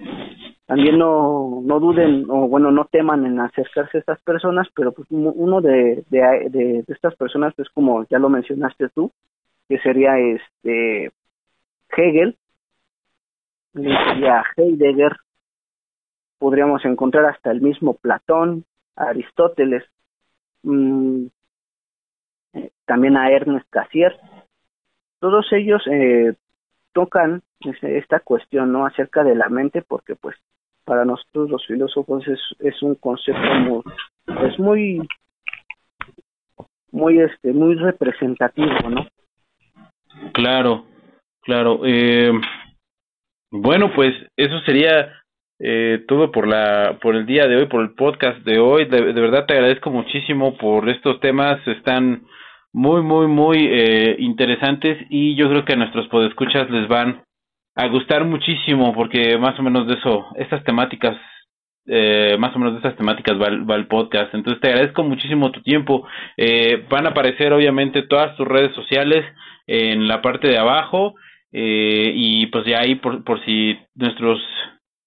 también no, no duden o bueno, no teman en acercarse a estas personas, pero pues uno de, de, de, estas personas es como ya lo mencionaste tú, que sería este Hegel, sería Heidegger, podríamos encontrar hasta el mismo Platón, Aristóteles, mm, eh, también a Ernest Cassier. Todos ellos eh, tocan esta cuestión no acerca de la mente porque pues para nosotros los filósofos es, un concepto muy es muy muy este muy representativo no claro claro. Eh, bueno pues eso sería eh, todo por la por el día de hoy por el podcast de hoy de, verdad te agradezco muchísimo por estos temas están muy, muy, muy eh, interesantes y yo creo que a nuestros podescuchas les van a gustar muchísimo porque más o menos de eso, estas temáticas, eh, más o menos de estas temáticas va, va, el podcast. Entonces te agradezco muchísimo tu tiempo. Eh, van a aparecer obviamente todas tus redes sociales en la parte de abajo eh, y pues ya ahí por, por si nuestros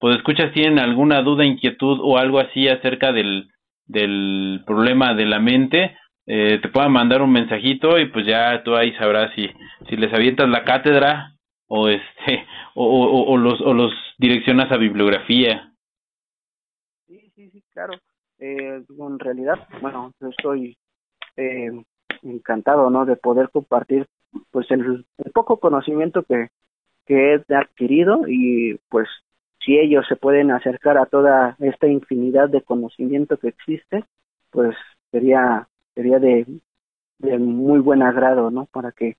podescuchas tienen alguna duda, inquietud o algo así acerca del, del problema de la mente, eh, te puedan mandar un mensajito y pues ya tú ahí sabrás si, si les avientas la cátedra o este (laughs) o, o, o los o los direccionas a bibliografía. Sí, sí, sí, claro. Eh, en realidad, bueno, yo estoy eh, encantado, ¿no? De poder compartir, pues, el, el poco conocimiento que, que he adquirido y, pues, si ellos se pueden acercar a toda esta infinidad de conocimiento que existe, pues sería sería de, de muy buen agrado, ¿no? Para que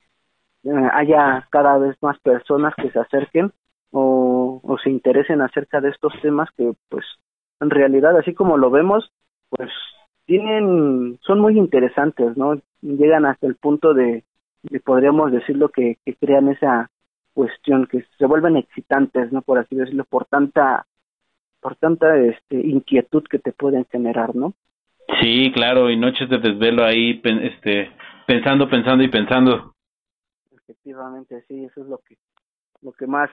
eh, haya cada vez más personas que se acerquen o, o se interesen acerca de estos temas que, pues, en realidad, así como lo vemos, pues, tienen, son muy interesantes, ¿no? llegan hasta el punto de, podríamos decirlo, que, que crean esa cuestión, que se vuelven excitantes, ¿no? Por así decirlo, por tanta, por tanta este, inquietud que te pueden generar, ¿no? Sí, claro, y noches de desvelo ahí, este, pensando, pensando y pensando. Efectivamente, sí, eso es lo que, lo que más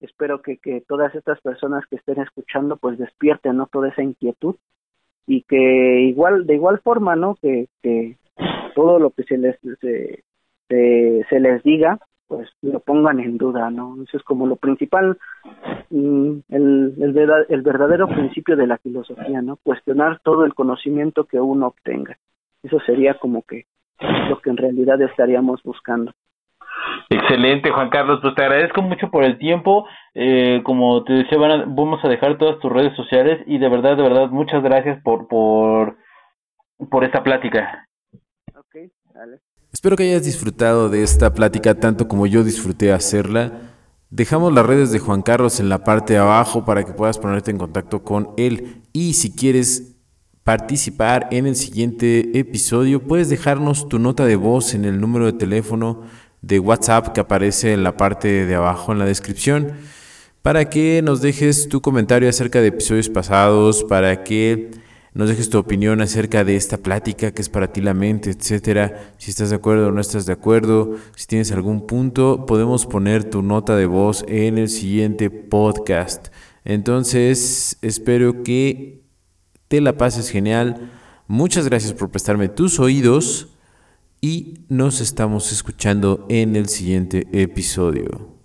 espero que, que todas estas personas que estén escuchando, pues despierten, ¿no? Toda esa inquietud y que igual, de igual forma, ¿no? Que, que todo lo que se les, se, se les diga, pues lo pongan en duda, ¿no? Eso es como lo principal, mm, el, el, el verdadero principio de la filosofía, ¿no? Cuestionar todo el conocimiento que uno obtenga. Eso sería como que lo que en realidad estaríamos buscando. Excelente, Juan Carlos. Pues te agradezco mucho por el tiempo. Eh, como te decía, vamos a dejar todas tus redes sociales y de verdad, de verdad, muchas gracias por, por, por esta plática. Ok, dale. Espero que hayas disfrutado de esta plática tanto como yo disfruté hacerla. Dejamos las redes de Juan Carlos en la parte de abajo para que puedas ponerte en contacto con él. Y si quieres participar en el siguiente episodio, puedes dejarnos tu nota de voz en el número de teléfono de WhatsApp que aparece en la parte de abajo en la descripción para que nos dejes tu comentario acerca de episodios pasados, para que nos dejes tu opinión acerca de esta plática que es para ti la mente, etcétera. Si estás de acuerdo o no estás de acuerdo, si tienes algún punto, podemos poner tu nota de voz en el siguiente podcast. Entonces, espero que te la pases genial. Muchas gracias por prestarme tus oídos y nos estamos escuchando en el siguiente episodio.